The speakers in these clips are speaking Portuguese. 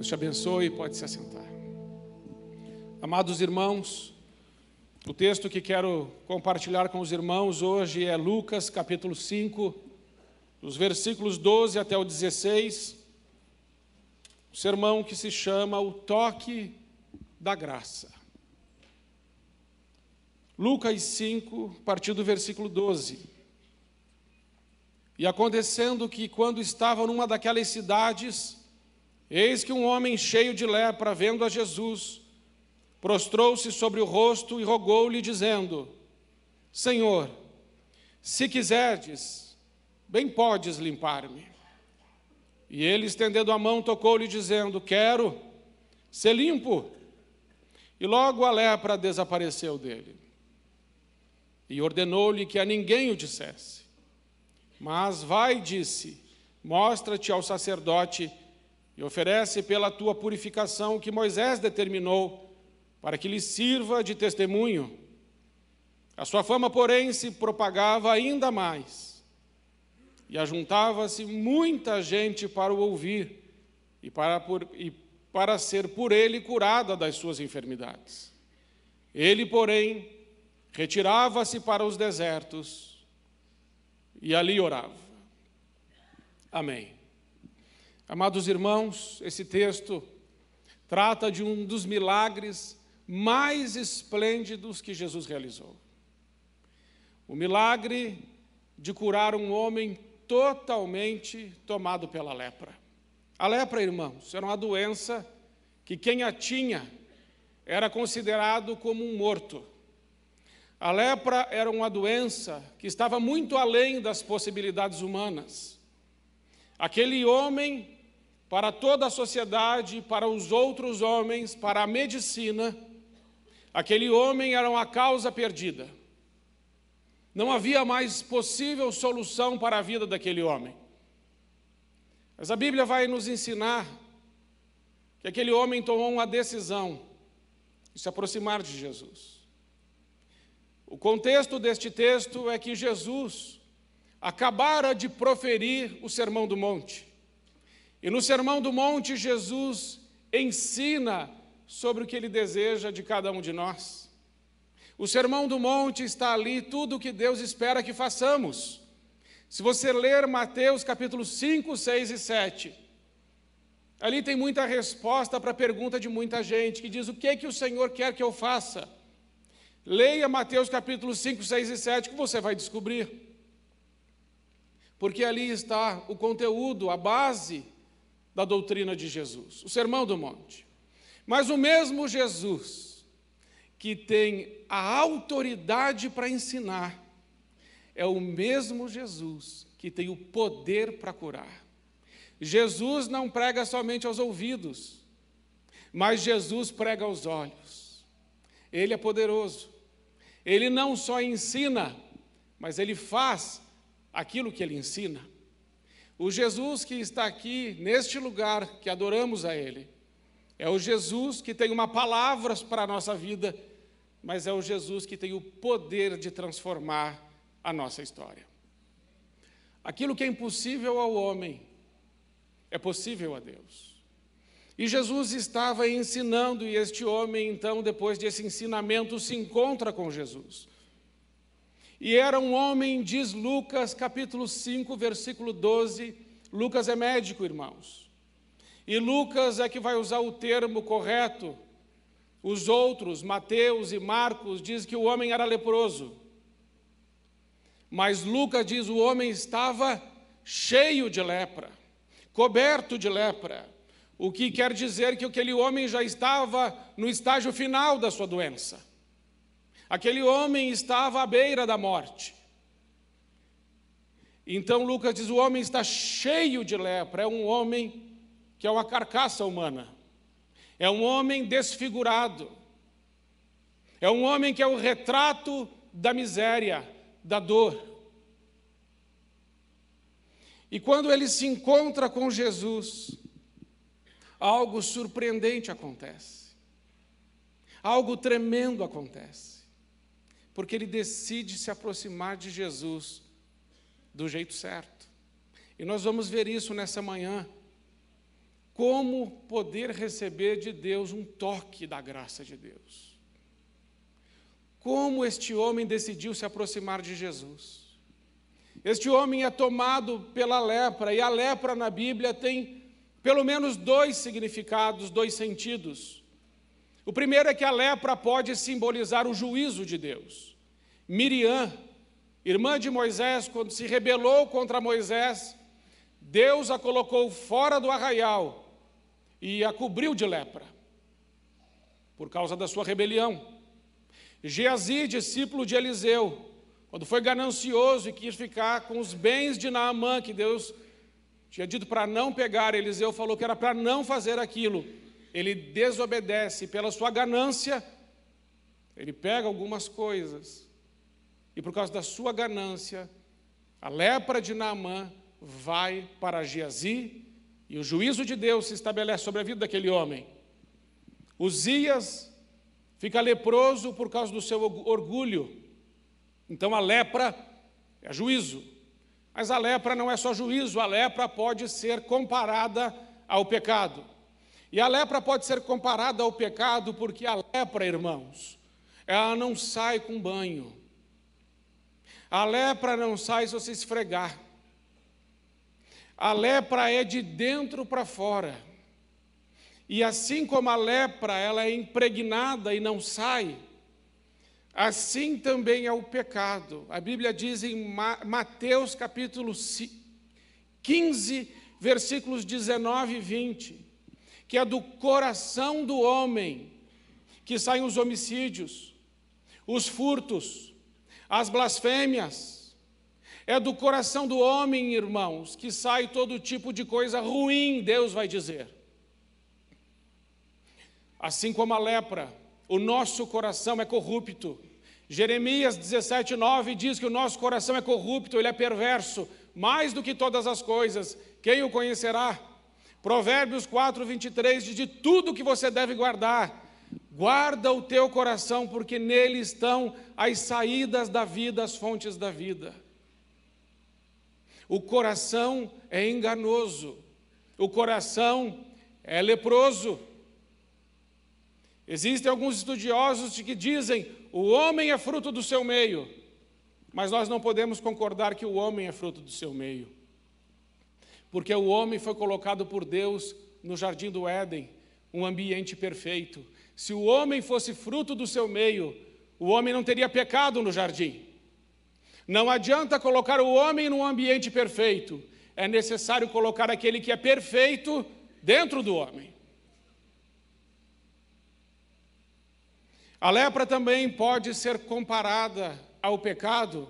Deus te abençoe, pode se assentar. Amados irmãos, o texto que quero compartilhar com os irmãos hoje é Lucas capítulo 5, dos versículos 12 até o 16, o sermão que se chama O Toque da Graça. Lucas 5, a partir do versículo 12. E acontecendo que, quando estava numa daquelas cidades, eis que um homem cheio de lepra, vendo a Jesus, prostrou-se sobre o rosto e rogou-lhe, dizendo: Senhor, se quiserdes, bem podes limpar-me. E ele, estendendo a mão, tocou-lhe, dizendo: Quero ser limpo. E logo a lepra desapareceu dele e ordenou-lhe que a ninguém o dissesse. Mas vai, disse, mostra-te ao sacerdote e oferece pela tua purificação o que Moisés determinou, para que lhe sirva de testemunho. A sua fama, porém, se propagava ainda mais, e ajuntava-se muita gente para o ouvir e para, por, e para ser por ele curada das suas enfermidades. Ele, porém, retirava-se para os desertos e ali orava. Amém. Amados irmãos, esse texto trata de um dos milagres mais esplêndidos que Jesus realizou. O milagre de curar um homem totalmente tomado pela lepra. A lepra, irmãos, era uma doença que quem a tinha era considerado como um morto. A lepra era uma doença que estava muito além das possibilidades humanas. Aquele homem, para toda a sociedade, para os outros homens, para a medicina, aquele homem era uma causa perdida. Não havia mais possível solução para a vida daquele homem. Mas a Bíblia vai nos ensinar que aquele homem tomou uma decisão de se aproximar de Jesus. O contexto deste texto é que Jesus acabara de proferir o Sermão do Monte. E no Sermão do Monte, Jesus ensina sobre o que ele deseja de cada um de nós. O Sermão do Monte está ali, tudo o que Deus espera que façamos. Se você ler Mateus capítulo 5, 6 e 7, ali tem muita resposta para a pergunta de muita gente que diz: O que é que o Senhor quer que eu faça? Leia Mateus capítulo 5, 6 e 7 que você vai descobrir. Porque ali está o conteúdo, a base da doutrina de Jesus, o Sermão do Monte. Mas o mesmo Jesus que tem a autoridade para ensinar, é o mesmo Jesus que tem o poder para curar. Jesus não prega somente aos ouvidos, mas Jesus prega aos olhos. Ele é poderoso. Ele não só ensina, mas ele faz aquilo que ele ensina. O Jesus que está aqui, neste lugar que adoramos a Ele, é o Jesus que tem uma palavra para a nossa vida, mas é o Jesus que tem o poder de transformar a nossa história. Aquilo que é impossível ao homem é possível a Deus. E Jesus estava ensinando, e este homem, então, depois desse ensinamento, se encontra com Jesus. E era um homem, diz Lucas, capítulo 5, versículo 12. Lucas é médico, irmãos. E Lucas é que vai usar o termo correto. Os outros, Mateus e Marcos, diz que o homem era leproso. Mas Lucas diz o homem estava cheio de lepra, coberto de lepra o que quer dizer que aquele homem já estava no estágio final da sua doença. Aquele homem estava à beira da morte. Então Lucas diz: o homem está cheio de lepra, é um homem que é uma carcaça humana, é um homem desfigurado, é um homem que é o retrato da miséria, da dor. E quando ele se encontra com Jesus, algo surpreendente acontece. Algo tremendo acontece. Porque ele decide se aproximar de Jesus do jeito certo. E nós vamos ver isso nessa manhã. como poder receber de Deus um toque da graça de Deus. Como este homem decidiu se aproximar de Jesus. Este homem é tomado pela lepra, e a lepra na Bíblia tem pelo menos dois significados, dois sentidos. O primeiro é que a lepra pode simbolizar o juízo de Deus. Miriam, irmã de Moisés, quando se rebelou contra Moisés, Deus a colocou fora do arraial e a cobriu de lepra, por causa da sua rebelião. Geazi, discípulo de Eliseu, quando foi ganancioso e quis ficar com os bens de Naamã, que Deus tinha dito para não pegar, Eliseu falou que era para não fazer aquilo. Ele desobedece pela sua ganância, ele pega algumas coisas, e por causa da sua ganância, a lepra de Naamã vai para Geazi, e o juízo de Deus se estabelece sobre a vida daquele homem. Uzias fica leproso por causa do seu orgulho, então a lepra é juízo. Mas a lepra não é só juízo, a lepra pode ser comparada ao pecado. E a lepra pode ser comparada ao pecado porque a lepra, irmãos, ela não sai com banho. A lepra não sai se você esfregar. A lepra é de dentro para fora. E assim como a lepra, ela é impregnada e não sai, Assim também é o pecado. A Bíblia diz em Mateus capítulo 15, versículos 19 e 20, que é do coração do homem que saem os homicídios, os furtos, as blasfêmias. É do coração do homem, irmãos, que sai todo tipo de coisa ruim, Deus vai dizer. Assim como a lepra, o nosso coração é corrupto. Jeremias 17, 9 diz que o nosso coração é corrupto, ele é perverso, mais do que todas as coisas. Quem o conhecerá? Provérbios 4, 23 diz: De tudo que você deve guardar, guarda o teu coração, porque nele estão as saídas da vida, as fontes da vida. O coração é enganoso, o coração é leproso. Existem alguns estudiosos que dizem o homem é fruto do seu meio, mas nós não podemos concordar que o homem é fruto do seu meio, porque o homem foi colocado por Deus no jardim do Éden, um ambiente perfeito. Se o homem fosse fruto do seu meio, o homem não teria pecado no jardim. Não adianta colocar o homem num ambiente perfeito, é necessário colocar aquele que é perfeito dentro do homem. A lepra também pode ser comparada ao pecado,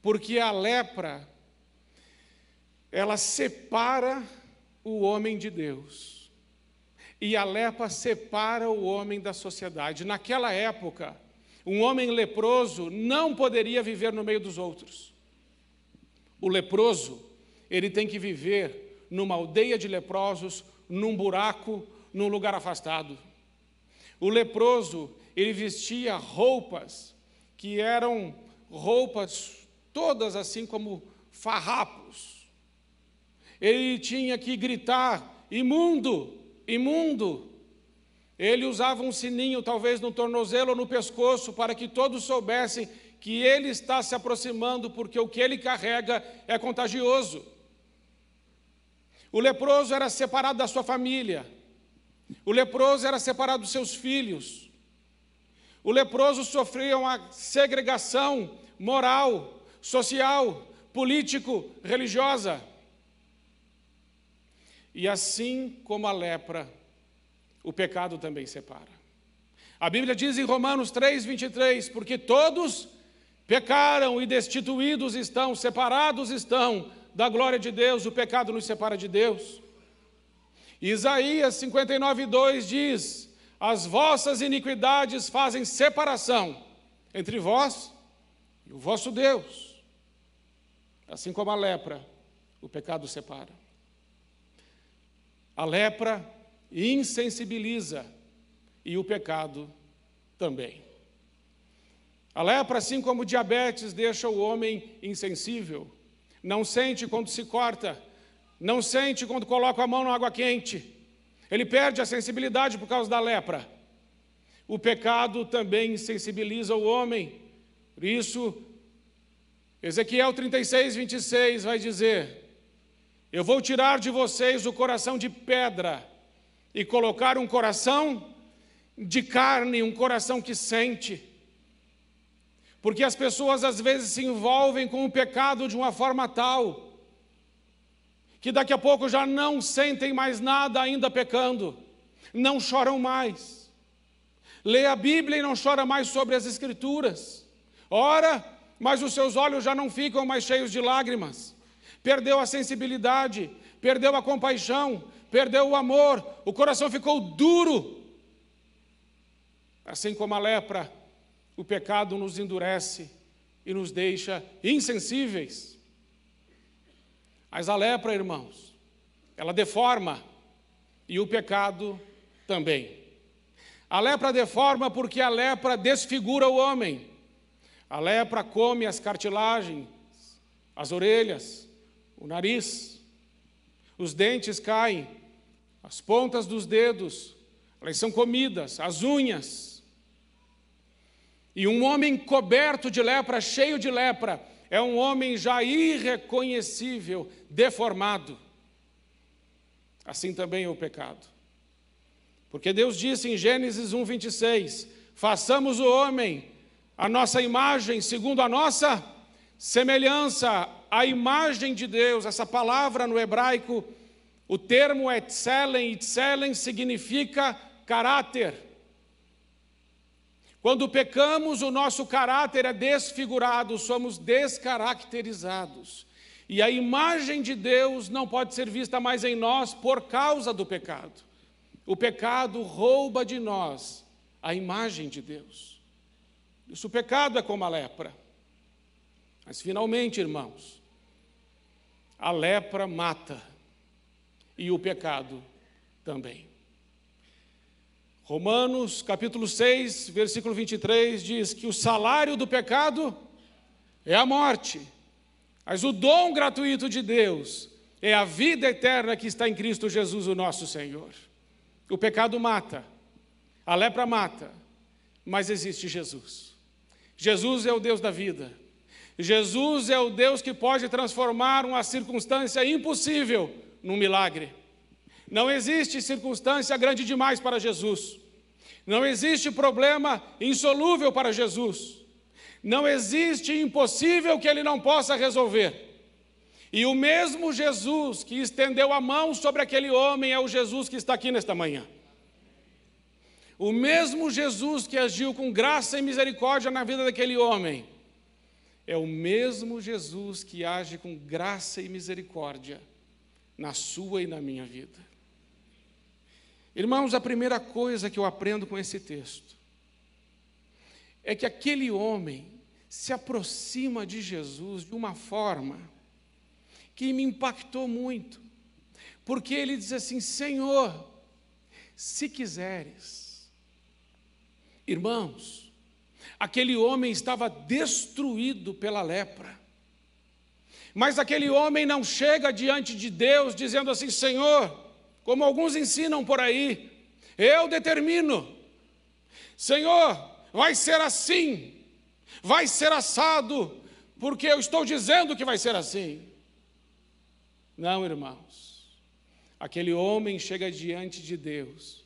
porque a lepra ela separa o homem de Deus. E a lepra separa o homem da sociedade. Naquela época, um homem leproso não poderia viver no meio dos outros. O leproso, ele tem que viver numa aldeia de leprosos, num buraco, num lugar afastado. O leproso, ele vestia roupas que eram roupas todas assim como farrapos. Ele tinha que gritar: imundo, imundo. Ele usava um sininho, talvez no tornozelo ou no pescoço, para que todos soubessem que ele está se aproximando, porque o que ele carrega é contagioso. O leproso era separado da sua família, o leproso era separado dos seus filhos, o leproso sofria uma segregação moral, social, político, religiosa. E assim como a lepra, o pecado também separa. A Bíblia diz em Romanos 3, 23: Porque todos pecaram e destituídos estão, separados estão da glória de Deus, o pecado nos separa de Deus. Isaías 59, 2 diz: as vossas iniquidades fazem separação entre vós e o vosso Deus. Assim como a lepra, o pecado separa. A lepra insensibiliza e o pecado também. A lepra, assim como o diabetes, deixa o homem insensível. Não sente quando se corta, não sente quando coloca a mão na água quente Ele perde a sensibilidade por causa da lepra. O pecado também sensibiliza o homem. Por isso, Ezequiel 36, 26 vai dizer: Eu vou tirar de vocês o coração de pedra e colocar um coração de carne, um coração que sente. Porque as pessoas às vezes se envolvem com o pecado de uma forma tal que daqui a pouco já não sentem mais nada ainda pecando, não choram mais. Lê a Bíblia e não chora mais sobre as Escrituras. Ora, mas os seus olhos já não ficam mais cheios de lágrimas. Perdeu a sensibilidade, perdeu a compaixão, perdeu o amor, o coração ficou duro. Assim como a lepra, o pecado nos endurece e nos deixa insensíveis. Mas a lepra, irmãos, ela deforma e o pecado também. A lepra deforma porque a lepra desfigura o homem. A lepra come as cartilagens, as orelhas, o nariz, os dentes caem, as pontas dos dedos, elas são comidas, as unhas. E um homem coberto de lepra, cheio de lepra, é um homem já irreconhecível, deformado. Assim também é o pecado. Porque Deus disse em Gênesis 1, 26: façamos o homem a nossa imagem, segundo a nossa semelhança, a imagem de Deus. Essa palavra no hebraico o termo etzelen, etzelen significa caráter. Quando pecamos, o nosso caráter é desfigurado, somos descaracterizados. E a imagem de Deus não pode ser vista mais em nós por causa do pecado. O pecado rouba de nós a imagem de Deus. Isso o pecado é como a lepra. Mas finalmente, irmãos, a lepra mata e o pecado também. Romanos capítulo 6, versículo 23 diz que o salário do pecado é a morte, mas o dom gratuito de Deus é a vida eterna que está em Cristo Jesus, o nosso Senhor. O pecado mata, a lepra mata, mas existe Jesus. Jesus é o Deus da vida. Jesus é o Deus que pode transformar uma circunstância impossível num milagre. Não existe circunstância grande demais para Jesus. Não existe problema insolúvel para Jesus. Não existe impossível que ele não possa resolver. E o mesmo Jesus que estendeu a mão sobre aquele homem é o Jesus que está aqui nesta manhã. O mesmo Jesus que agiu com graça e misericórdia na vida daquele homem é o mesmo Jesus que age com graça e misericórdia na sua e na minha vida. Irmãos, a primeira coisa que eu aprendo com esse texto é que aquele homem se aproxima de Jesus de uma forma que me impactou muito, porque ele diz assim: Senhor, se quiseres, irmãos, aquele homem estava destruído pela lepra. Mas aquele homem não chega diante de Deus dizendo assim: Senhor, como alguns ensinam por aí, eu determino, Senhor, vai ser assim, vai ser assado, porque eu estou dizendo que vai ser assim. Não, irmãos, aquele homem chega diante de Deus,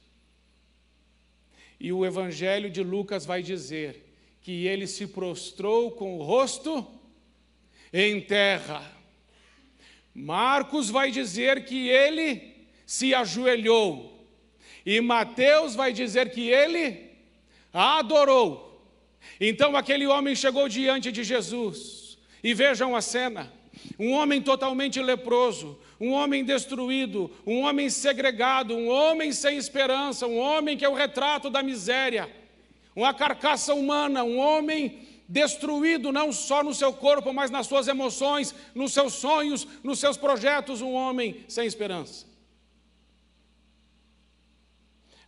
e o Evangelho de Lucas vai dizer que ele se prostrou com o rosto em terra. Marcos vai dizer que ele se ajoelhou. E Mateus vai dizer que ele adorou. Então aquele homem chegou diante de Jesus. E vejam a cena: um homem totalmente leproso, um homem destruído, um homem segregado, um homem sem esperança, um homem que é o retrato da miséria, uma carcaça humana, um homem destruído não só no seu corpo, mas nas suas emoções, nos seus sonhos, nos seus projetos, um homem sem esperança.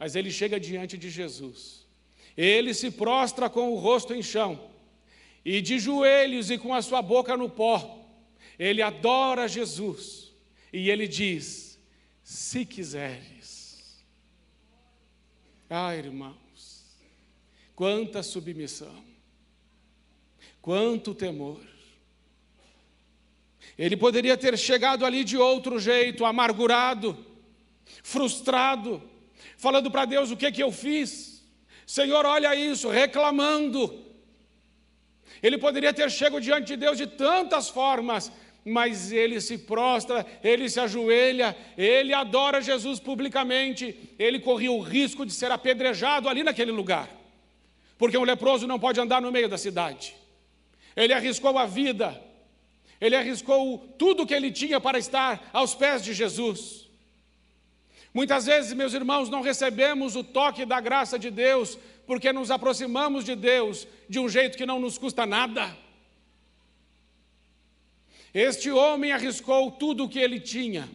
Mas ele chega diante de Jesus. Ele se prostra com o rosto em chão e de joelhos e com a sua boca no pó. Ele adora Jesus e ele diz: Se quiseres. Ah, irmãos, quanta submissão, quanto temor. Ele poderia ter chegado ali de outro jeito, amargurado, frustrado, falando para Deus: o que, que eu fiz? Senhor, olha isso, reclamando. Ele poderia ter chegado diante de Deus de tantas formas, mas ele se prostra, ele se ajoelha, ele adora Jesus publicamente, ele corria o risco de ser apedrejado ali naquele lugar, porque um leproso não pode andar no meio da cidade. Ele arriscou a vida, ele arriscou tudo que ele tinha para estar aos pés de Jesus. Muitas vezes, meus irmãos, não recebemos o toque da graça de Deus porque nos aproximamos de Deus de um jeito que não nos custa nada. Este homem arriscou tudo o que ele tinha.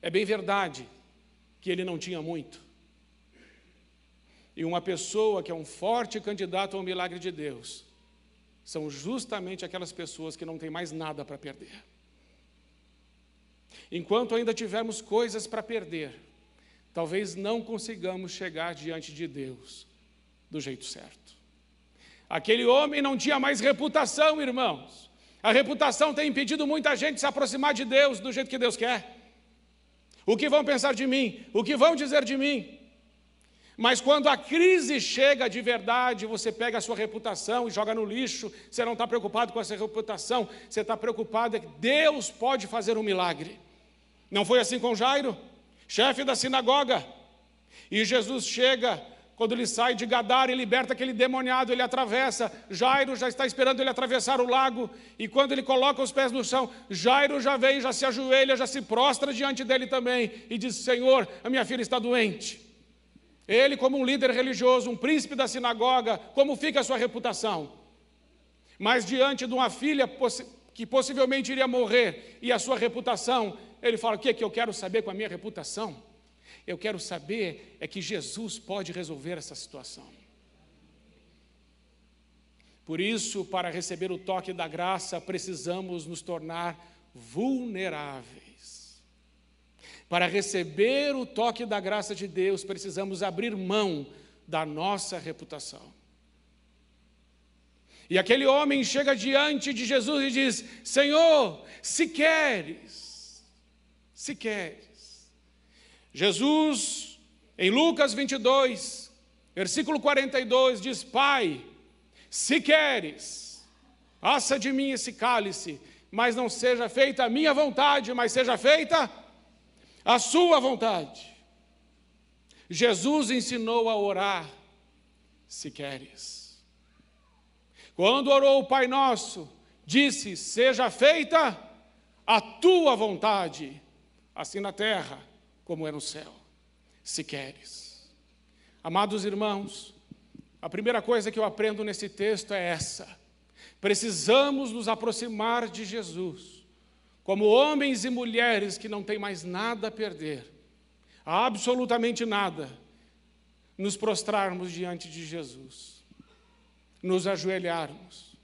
É bem verdade que ele não tinha muito. E uma pessoa que é um forte candidato ao milagre de Deus são justamente aquelas pessoas que não têm mais nada para perder. Enquanto ainda tivermos coisas para perder, talvez não consigamos chegar diante de Deus do jeito certo. Aquele homem não tinha mais reputação, irmãos. A reputação tem impedido muita gente de se aproximar de Deus do jeito que Deus quer. O que vão pensar de mim? O que vão dizer de mim? Mas quando a crise chega de verdade, você pega a sua reputação e joga no lixo, você não está preocupado com essa reputação, você está preocupado é que Deus pode fazer um milagre. Não foi assim com Jairo, chefe da sinagoga. E Jesus chega, quando ele sai de Gadar e liberta aquele demoniado, ele atravessa. Jairo já está esperando ele atravessar o lago. E quando ele coloca os pés no chão, Jairo já vem, já se ajoelha, já se prostra diante dele também e diz: Senhor, a minha filha está doente. Ele, como um líder religioso, um príncipe da sinagoga, como fica a sua reputação? Mas diante de uma filha que possivelmente iria morrer e a sua reputação, ele fala: O que, é que eu quero saber com a minha reputação? Eu quero saber é que Jesus pode resolver essa situação. Por isso, para receber o toque da graça, precisamos nos tornar vulneráveis. Para receber o toque da graça de Deus, precisamos abrir mão da nossa reputação. E aquele homem chega diante de Jesus e diz: Senhor, se queres, se queres. Jesus, em Lucas 22, versículo 42, diz: Pai, se queres, passa de mim esse cálice, mas não seja feita a minha vontade, mas seja feita a sua vontade. Jesus ensinou a orar, se queres. Quando orou o Pai Nosso, disse: Seja feita a tua vontade, assim na terra como é no céu, se queres. Amados irmãos, a primeira coisa que eu aprendo nesse texto é essa: precisamos nos aproximar de Jesus, como homens e mulheres que não têm mais nada a perder, absolutamente nada, nos prostrarmos diante de Jesus, nos ajoelharmos,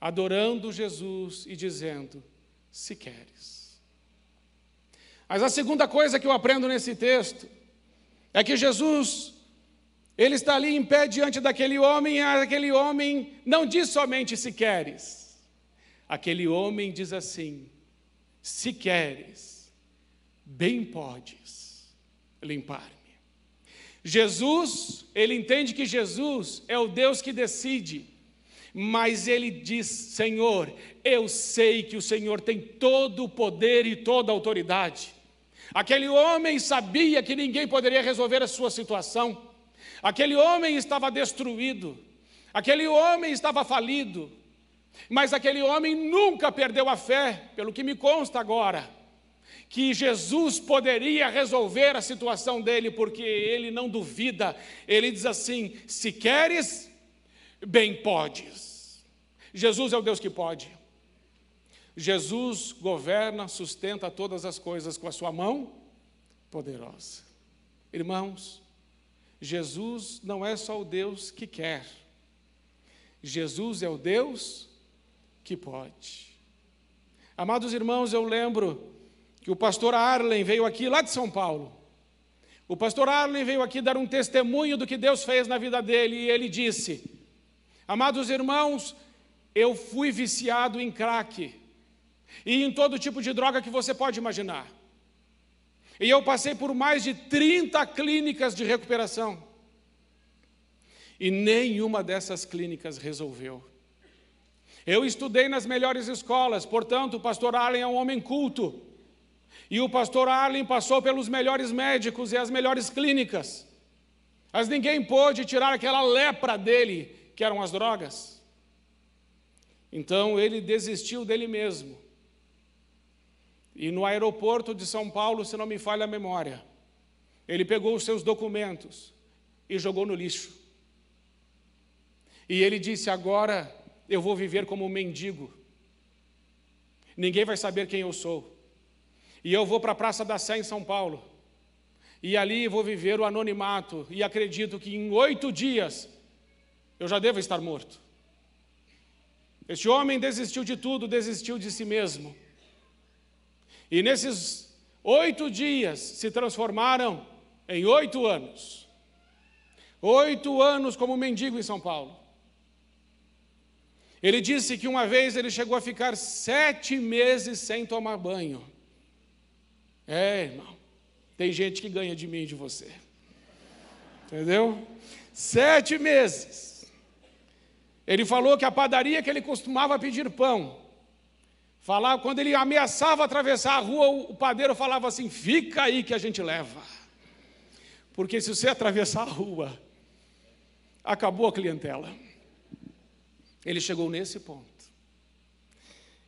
adorando Jesus e dizendo: se queres. Mas a segunda coisa que eu aprendo nesse texto é que Jesus, ele está ali em pé diante daquele homem, e aquele homem não diz somente se queres. Aquele homem diz assim: se queres, bem podes limpar-me. Jesus, ele entende que Jesus é o Deus que decide, mas ele diz: Senhor, eu sei que o Senhor tem todo o poder e toda a autoridade. Aquele homem sabia que ninguém poderia resolver a sua situação. Aquele homem estava destruído. Aquele homem estava falido. Mas aquele homem nunca perdeu a fé, pelo que me consta agora, que Jesus poderia resolver a situação dele, porque ele não duvida. Ele diz assim: se queres, bem podes. Jesus é o Deus que pode. Jesus governa, sustenta todas as coisas com a sua mão poderosa. Irmãos, Jesus não é só o Deus que quer, Jesus é o Deus que pode. Amados irmãos, eu lembro que o pastor Arlen veio aqui lá de São Paulo, O pastor Arlen veio aqui dar um testemunho do que Deus fez na vida dele e ele disse: Amados irmãos, eu fui viciado em crack e em todo tipo de droga que você pode imaginar. E eu passei por mais de 30 clínicas de recuperação. E nenhuma dessas clínicas resolveu. Eu estudei nas melhores escolas, portanto, o pastor Allen é um homem culto. E o pastor Allen passou pelos melhores médicos e as melhores clínicas. Mas ninguém pôde tirar aquela lepra dele, que eram as drogas. Então ele desistiu dele mesmo. E no aeroporto de São Paulo, se não me falha a memória, ele pegou os seus documentos e jogou no lixo. E ele disse: Agora eu vou viver como um mendigo. Ninguém vai saber quem eu sou. E eu vou para a Praça da Sé em São Paulo. E ali vou viver o anonimato. E acredito que em oito dias eu já devo estar morto. Este homem desistiu de tudo, desistiu de si mesmo. E nesses oito dias se transformaram em oito anos. Oito anos como mendigo em São Paulo. Ele disse que uma vez ele chegou a ficar sete meses sem tomar banho. É, irmão, tem gente que ganha de mim e de você. Entendeu? Sete meses. Ele falou que a padaria que ele costumava pedir pão, falava, quando ele ameaçava atravessar a rua, o padeiro falava assim: fica aí que a gente leva. Porque se você atravessar a rua, acabou a clientela. Ele chegou nesse ponto.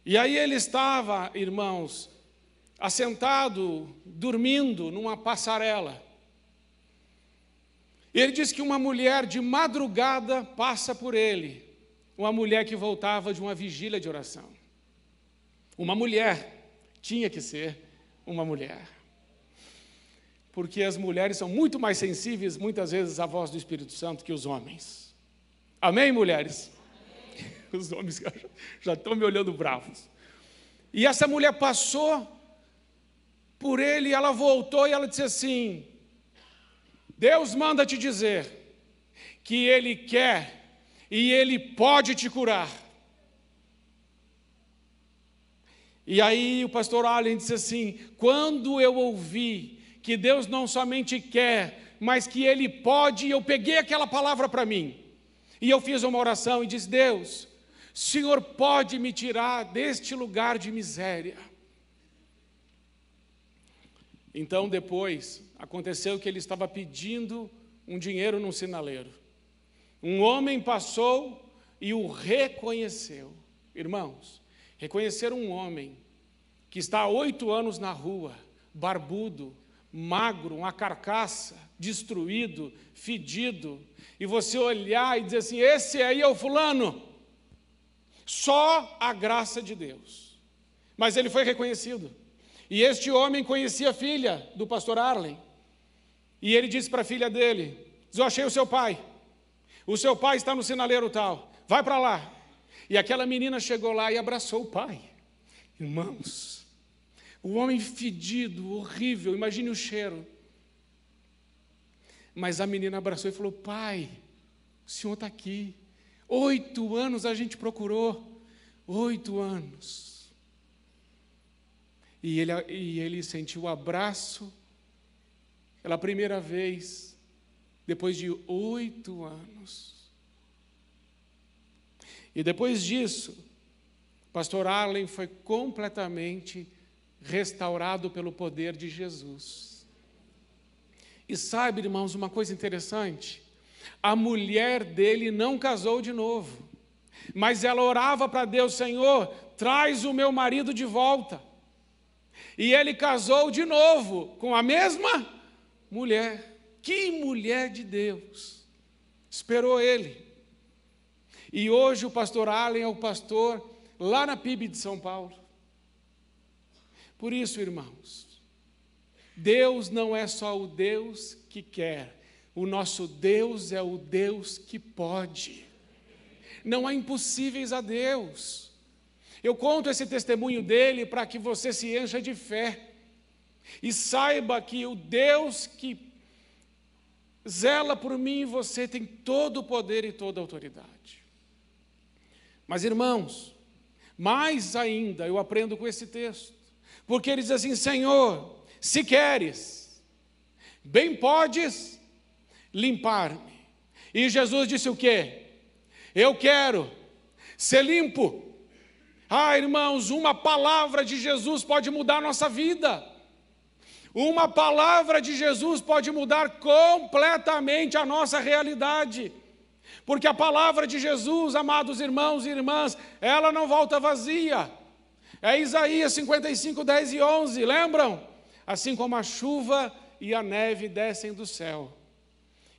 E aí ele estava, irmãos, assentado, dormindo numa passarela. Ele diz que uma mulher de madrugada passa por ele, uma mulher que voltava de uma vigília de oração. Uma mulher, tinha que ser uma mulher. Porque as mulheres são muito mais sensíveis, muitas vezes, à voz do Espírito Santo que os homens. Amém, mulheres? Os homens já estão me olhando bravos. E essa mulher passou por ele, ela voltou e ela disse assim: Deus manda te dizer que Ele quer e Ele pode te curar. E aí o pastor Allen disse assim: quando eu ouvi que Deus não somente quer, mas que Ele pode, eu peguei aquela palavra para mim. E eu fiz uma oração e disse: Deus, Senhor pode me tirar deste lugar de miséria. Então, depois, aconteceu que ele estava pedindo um dinheiro num sinaleiro. Um homem passou e o reconheceu. Irmãos, reconhecer um homem que está há oito anos na rua, barbudo, magro, uma carcaça, destruído, fedido, e você olhar e dizer assim: esse aí é o fulano. Só a graça de Deus. Mas ele foi reconhecido. E este homem conhecia a filha do pastor Arlen. E ele disse para a filha dele: eu achei o seu pai. O seu pai está no sinaleiro tal. Vai para lá. E aquela menina chegou lá e abraçou o pai. Irmãos, o homem fedido, horrível, imagine o cheiro. Mas a menina abraçou e falou: Pai, o senhor está aqui. Oito anos a gente procurou. Oito anos. E ele, e ele sentiu o abraço pela primeira vez, depois de oito anos. E depois disso, pastor Arlen foi completamente restaurado pelo poder de Jesus. E sabe, irmãos, uma coisa interessante? A mulher dele não casou de novo, mas ela orava para Deus: Senhor, traz o meu marido de volta. E ele casou de novo com a mesma mulher. Que mulher de Deus! Esperou ele. E hoje o pastor Allen é o pastor lá na PIB de São Paulo. Por isso, irmãos, Deus não é só o Deus que quer, o nosso Deus é o Deus que pode. Não há impossíveis a Deus. Eu conto esse testemunho dele para que você se encha de fé e saiba que o Deus que zela por mim e você tem todo o poder e toda a autoridade. Mas, irmãos, mais ainda eu aprendo com esse texto, porque ele diz assim: Senhor, se queres, bem podes limpar-me. E Jesus disse o quê? Eu quero ser limpo. Ah, irmãos, uma palavra de Jesus pode mudar a nossa vida. Uma palavra de Jesus pode mudar completamente a nossa realidade. Porque a palavra de Jesus, amados irmãos e irmãs, ela não volta vazia. É Isaías 55, 10 e 11, lembram? Assim como a chuva e a neve descem do céu,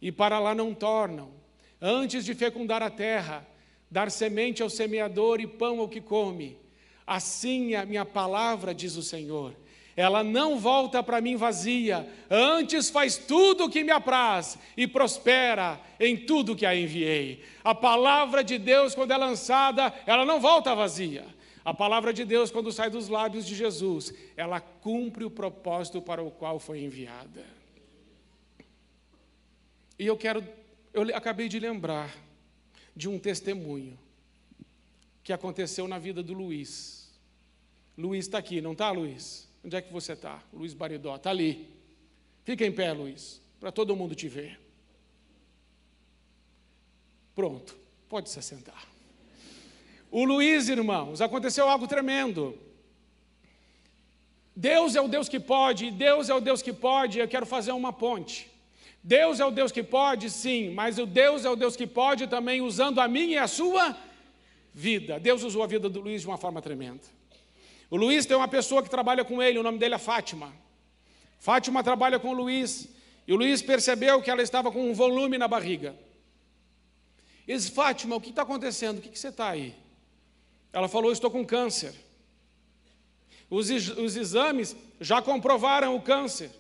e para lá não tornam, antes de fecundar a terra, dar semente ao semeador e pão ao que come. Assim é a minha palavra, diz o Senhor ela não volta para mim vazia, antes faz tudo o que me apraz e prospera em tudo que a enviei. A palavra de Deus, quando é lançada, ela não volta vazia. A palavra de Deus, quando sai dos lábios de Jesus, ela cumpre o propósito para o qual foi enviada. E eu quero, eu acabei de lembrar de um testemunho que aconteceu na vida do Luiz. Luiz está aqui, não está, Luiz? Onde é que você está? Luiz Baridó, está ali. Fica em pé, Luiz, para todo mundo te ver. Pronto, pode se sentar. O Luiz, irmãos, aconteceu algo tremendo. Deus é o Deus que pode, Deus é o Deus que pode, eu quero fazer uma ponte. Deus é o Deus que pode, sim, mas o Deus é o Deus que pode também usando a minha e a sua vida. Deus usou a vida do Luiz de uma forma tremenda. O Luiz tem uma pessoa que trabalha com ele, o nome dele é Fátima. Fátima trabalha com o Luiz, e o Luiz percebeu que ela estava com um volume na barriga. Ele disse, Fátima, o que está acontecendo? O que, que você está aí? Ela falou, estou com câncer. Os, os exames já comprovaram o câncer.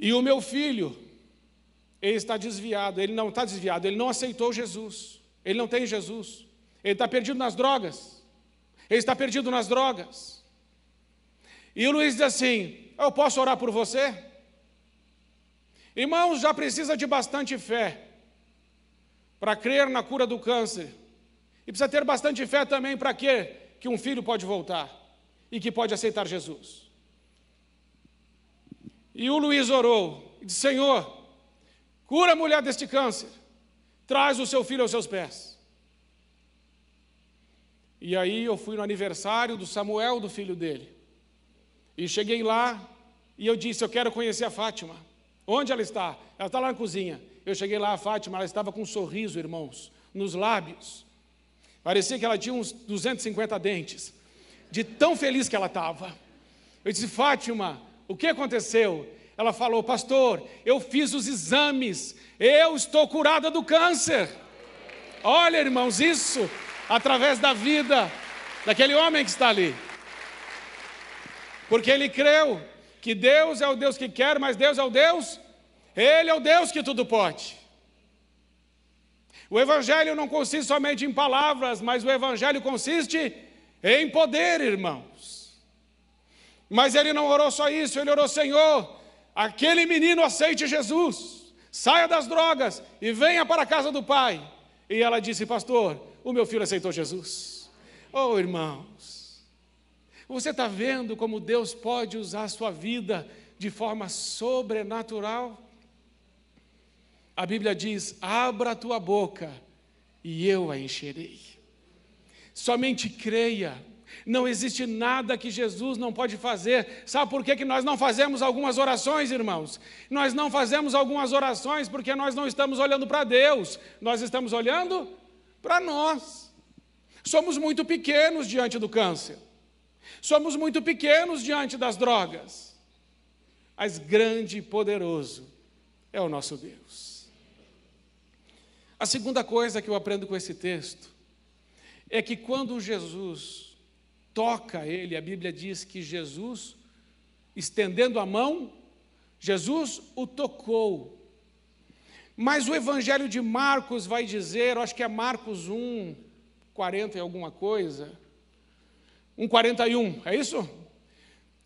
E o meu filho, ele está desviado, ele não está desviado, ele não aceitou Jesus, ele não tem Jesus, ele está perdido nas drogas. Ele está perdido nas drogas. E o Luiz diz assim: Eu posso orar por você? Irmãos, já precisa de bastante fé para crer na cura do câncer. E precisa ter bastante fé também para quê? Que um filho pode voltar e que pode aceitar Jesus. E o Luiz orou e disse: Senhor, cura a mulher deste câncer, traz o seu filho aos seus pés. E aí eu fui no aniversário do Samuel, do filho dele. E cheguei lá e eu disse: Eu quero conhecer a Fátima. Onde ela está? Ela está lá na cozinha. Eu cheguei lá, a Fátima, ela estava com um sorriso, irmãos, nos lábios. Parecia que ela tinha uns 250 dentes, de tão feliz que ela estava. Eu disse: Fátima, o que aconteceu? Ela falou: Pastor, eu fiz os exames, eu estou curada do câncer. Olha, irmãos, isso através da vida daquele homem que está ali. Porque ele creu que Deus é o Deus que quer, mas Deus é o Deus, Ele é o Deus que tudo pode. O Evangelho não consiste somente em palavras, mas o Evangelho consiste em poder, irmãos. Mas ele não orou só isso, ele orou, Senhor, aquele menino aceite Jesus, saia das drogas e venha para a casa do Pai. E ela disse, pastor, o meu filho aceitou Jesus. Oh, irmãos, você está vendo como Deus pode usar a sua vida de forma sobrenatural? A Bíblia diz: abra a tua boca e eu a encherei. Somente creia. Não existe nada que Jesus não pode fazer. Sabe por que, que nós não fazemos algumas orações, irmãos? Nós não fazemos algumas orações porque nós não estamos olhando para Deus, nós estamos olhando para nós. Somos muito pequenos diante do câncer. Somos muito pequenos diante das drogas. Mas grande e poderoso é o nosso Deus. A segunda coisa que eu aprendo com esse texto é que quando Jesus toca ele, a Bíblia diz que Jesus, estendendo a mão, Jesus o tocou mas o Evangelho de Marcos vai dizer, acho que é Marcos 1, 40 e alguma coisa, 1, 41, é isso?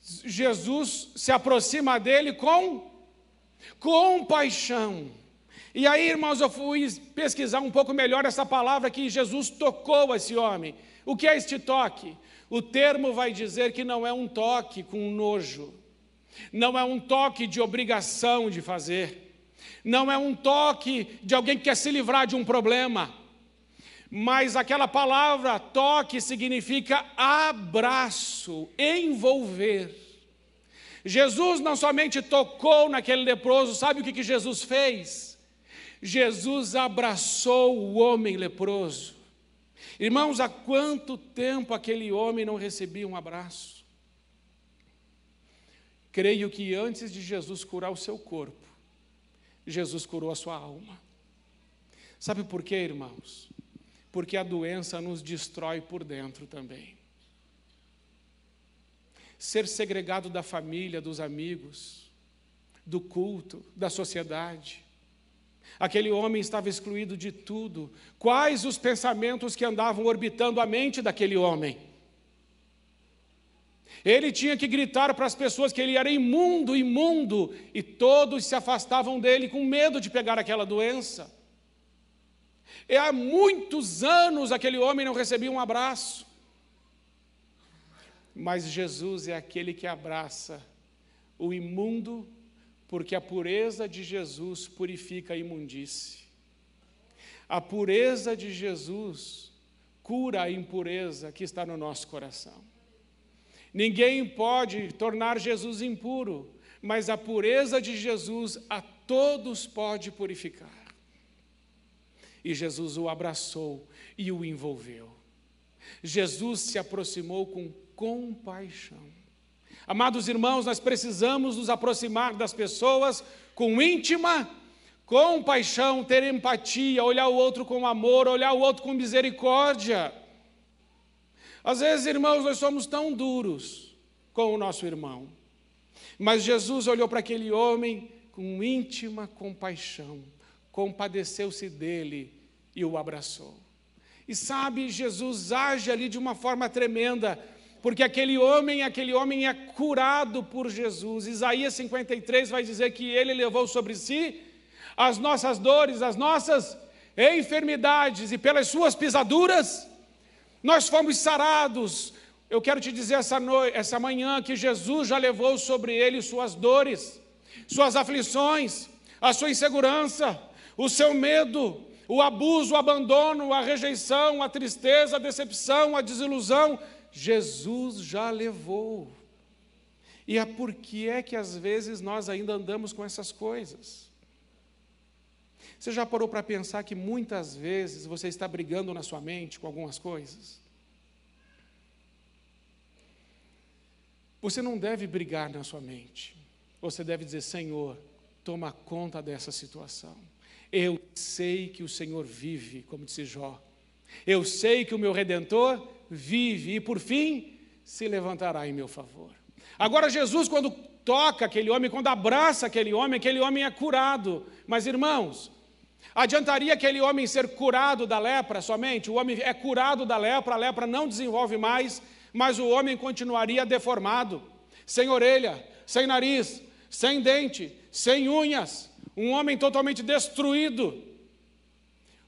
Jesus se aproxima dele com, compaixão. E aí, irmãos, eu fui pesquisar um pouco melhor essa palavra que Jesus tocou esse homem. O que é este toque? O termo vai dizer que não é um toque com nojo, não é um toque de obrigação de fazer, não é um toque de alguém que quer se livrar de um problema, mas aquela palavra toque significa abraço, envolver. Jesus não somente tocou naquele leproso, sabe o que, que Jesus fez? Jesus abraçou o homem leproso. Irmãos, há quanto tempo aquele homem não recebia um abraço? Creio que antes de Jesus curar o seu corpo, Jesus curou a sua alma. Sabe por quê, irmãos? Porque a doença nos destrói por dentro também. Ser segregado da família, dos amigos, do culto, da sociedade, Aquele homem estava excluído de tudo. Quais os pensamentos que andavam orbitando a mente daquele homem? Ele tinha que gritar para as pessoas que ele era imundo, imundo, e todos se afastavam dele com medo de pegar aquela doença. E há muitos anos aquele homem não recebia um abraço. Mas Jesus é aquele que abraça o imundo porque a pureza de Jesus purifica a imundície. A pureza de Jesus cura a impureza que está no nosso coração. Ninguém pode tornar Jesus impuro, mas a pureza de Jesus a todos pode purificar. E Jesus o abraçou e o envolveu. Jesus se aproximou com compaixão. Amados irmãos, nós precisamos nos aproximar das pessoas com íntima compaixão, ter empatia, olhar o outro com amor, olhar o outro com misericórdia. Às vezes, irmãos, nós somos tão duros com o nosso irmão, mas Jesus olhou para aquele homem com íntima compaixão, compadeceu-se dele e o abraçou. E sabe, Jesus age ali de uma forma tremenda porque aquele homem, aquele homem é curado por Jesus. Isaías 53 vai dizer que ele levou sobre si as nossas dores, as nossas enfermidades, e pelas suas pisaduras nós fomos sarados. Eu quero te dizer essa, noite, essa manhã que Jesus já levou sobre ele suas dores, suas aflições, a sua insegurança, o seu medo, o abuso, o abandono, a rejeição, a tristeza, a decepção, a desilusão, Jesus já levou. E é por que é que às vezes nós ainda andamos com essas coisas? Você já parou para pensar que muitas vezes você está brigando na sua mente com algumas coisas? Você não deve brigar na sua mente. Você deve dizer: Senhor, toma conta dessa situação. Eu sei que o Senhor vive, como disse Jó. Eu sei que o meu redentor vive e por fim se levantará em meu favor. Agora, Jesus, quando toca aquele homem, quando abraça aquele homem, aquele homem é curado. Mas, irmãos, adiantaria aquele homem ser curado da lepra somente? O homem é curado da lepra, a lepra não desenvolve mais, mas o homem continuaria deformado, sem orelha, sem nariz, sem dente, sem unhas, um homem totalmente destruído.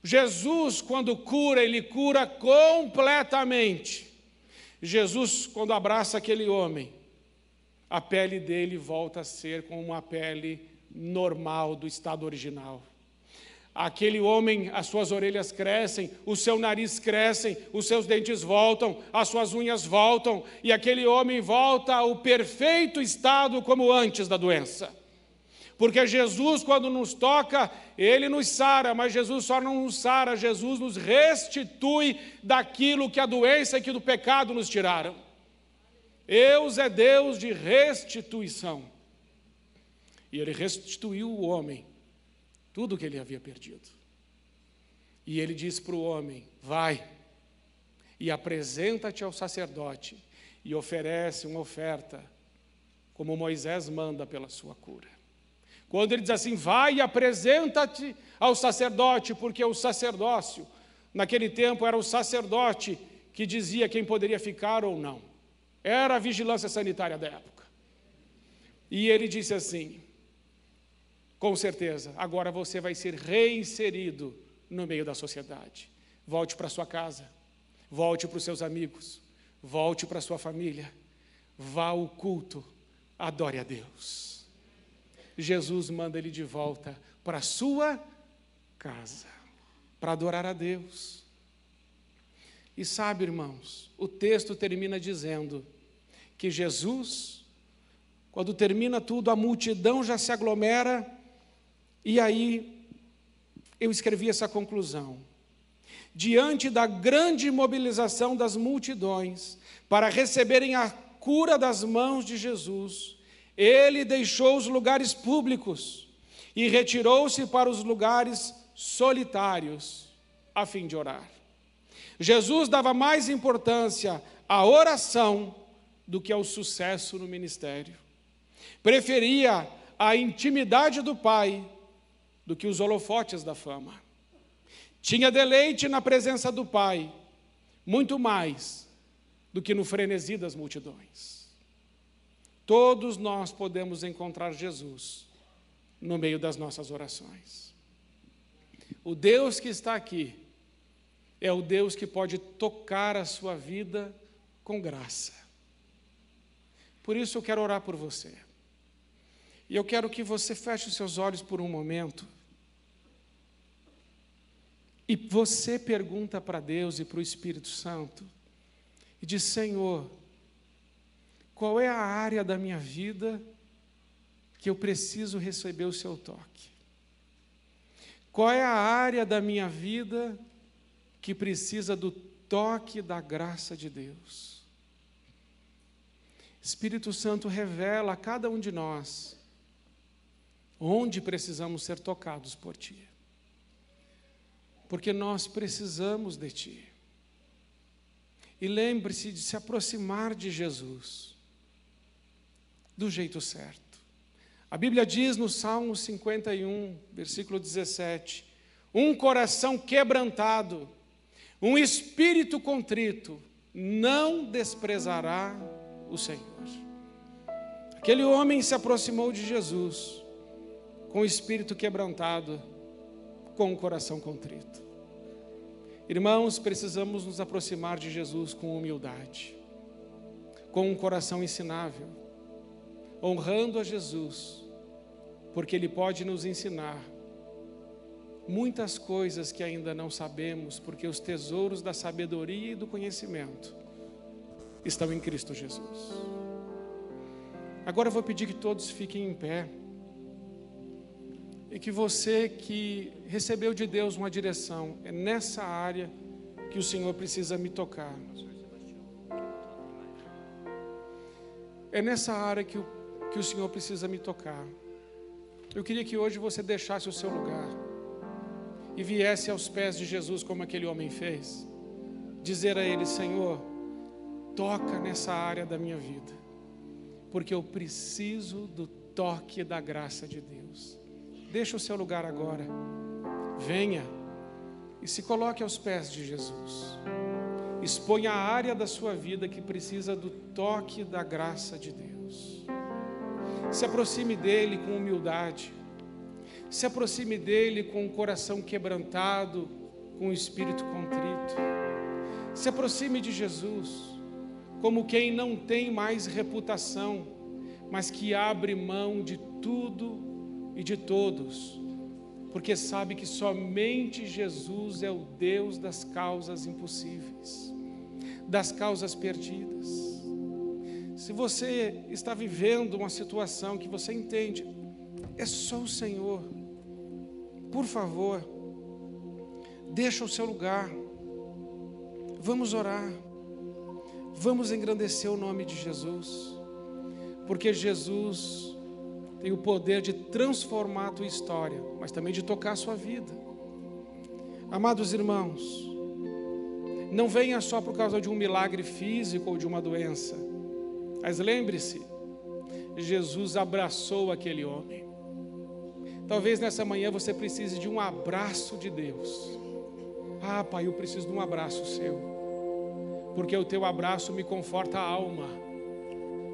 Jesus, quando cura, ele cura completamente. Jesus, quando abraça aquele homem, a pele dele volta a ser como uma pele normal do estado original. Aquele homem, as suas orelhas crescem, o seu nariz cresce, os seus dentes voltam, as suas unhas voltam, e aquele homem volta ao perfeito estado como antes da doença. Porque Jesus, quando nos toca, Ele nos sara, mas Jesus só não nos sara, Jesus nos restitui daquilo que a doença e que do pecado nos tiraram. Deus é Deus de restituição. E Ele restituiu o homem tudo o que ele havia perdido. E Ele disse para o homem: Vai e apresenta-te ao sacerdote e oferece uma oferta, como Moisés manda pela sua cura. Quando ele diz assim, vai e apresenta-te ao sacerdote, porque o sacerdócio, naquele tempo, era o sacerdote que dizia quem poderia ficar ou não. Era a vigilância sanitária da época. E ele disse assim: com certeza, agora você vai ser reinserido no meio da sociedade. Volte para sua casa, volte para os seus amigos, volte para sua família, vá ao culto, adore a Deus. Jesus manda ele de volta para sua casa, para adorar a Deus. E sabe, irmãos, o texto termina dizendo que Jesus, quando termina tudo, a multidão já se aglomera, e aí eu escrevi essa conclusão. Diante da grande mobilização das multidões para receberem a cura das mãos de Jesus, ele deixou os lugares públicos e retirou-se para os lugares solitários a fim de orar. Jesus dava mais importância à oração do que ao sucesso no ministério. Preferia a intimidade do Pai do que os holofotes da fama. Tinha deleite na presença do Pai, muito mais do que no frenesi das multidões. Todos nós podemos encontrar Jesus no meio das nossas orações. O Deus que está aqui é o Deus que pode tocar a sua vida com graça. Por isso eu quero orar por você. E eu quero que você feche os seus olhos por um momento. E você pergunta para Deus e para o Espírito Santo e diz: Senhor, qual é a área da minha vida que eu preciso receber o seu toque? Qual é a área da minha vida que precisa do toque da graça de Deus. Espírito Santo revela a cada um de nós onde precisamos ser tocados por Ti. Porque nós precisamos de Ti. E lembre-se de se aproximar de Jesus do jeito certo. A Bíblia diz no Salmo 51, versículo 17: Um coração quebrantado um espírito contrito não desprezará o Senhor. Aquele homem se aproximou de Jesus com o espírito quebrantado, com o coração contrito. Irmãos, precisamos nos aproximar de Jesus com humildade, com um coração ensinável, honrando a Jesus, porque Ele pode nos ensinar muitas coisas que ainda não sabemos, porque os tesouros da sabedoria e do conhecimento estão em Cristo Jesus. Agora eu vou pedir que todos fiquem em pé e que você que recebeu de Deus uma direção, é nessa área que o Senhor precisa me tocar. É nessa área que o, que o Senhor precisa me tocar. Eu queria que hoje você deixasse o seu lugar e viesse aos pés de Jesus, como aquele homem fez, dizer a ele: Senhor, toca nessa área da minha vida, porque eu preciso do toque da graça de Deus. Deixa o seu lugar agora, venha e se coloque aos pés de Jesus. Exponha a área da sua vida que precisa do toque da graça de Deus. Se aproxime dele com humildade se aproxime dele com o coração quebrantado, com o espírito contrito. Se aproxime de Jesus como quem não tem mais reputação, mas que abre mão de tudo e de todos, porque sabe que somente Jesus é o Deus das causas impossíveis, das causas perdidas. Se você está vivendo uma situação que você entende, é só o Senhor por favor, deixa o seu lugar. Vamos orar. Vamos engrandecer o nome de Jesus. Porque Jesus tem o poder de transformar a tua história, mas também de tocar a sua vida. Amados irmãos, não venha só por causa de um milagre físico ou de uma doença, mas lembre-se, Jesus abraçou aquele homem. Talvez nessa manhã você precise de um abraço de Deus. Ah, Pai, eu preciso de um abraço seu, porque o teu abraço me conforta a alma,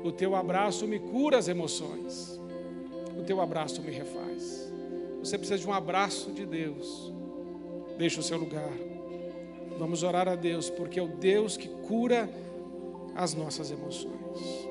o teu abraço me cura as emoções, o teu abraço me refaz. você precisa de um abraço de Deus, deixe o seu lugar. Vamos orar a Deus, porque é o Deus que cura as nossas emoções.